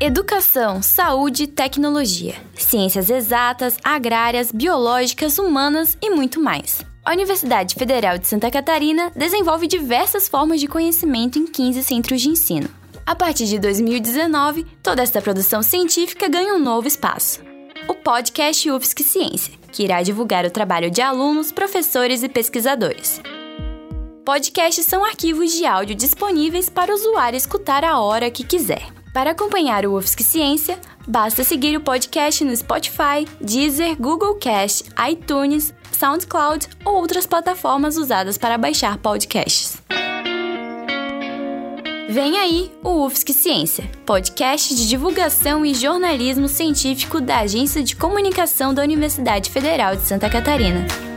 Educação, saúde, tecnologia, ciências exatas, agrárias, biológicas, humanas e muito mais. A Universidade Federal de Santa Catarina desenvolve diversas formas de conhecimento em 15 centros de ensino. A partir de 2019, toda esta produção científica ganha um novo espaço. O podcast UFSC Ciência, que irá divulgar o trabalho de alunos, professores e pesquisadores. Podcasts são arquivos de áudio disponíveis para o usuário escutar a hora que quiser. Para acompanhar o UFSC Ciência, basta seguir o podcast no Spotify, Deezer, Google Cast, iTunes, SoundCloud ou outras plataformas usadas para baixar podcasts. Vem aí o UFSC Ciência, podcast de divulgação e jornalismo científico da Agência de Comunicação da Universidade Federal de Santa Catarina.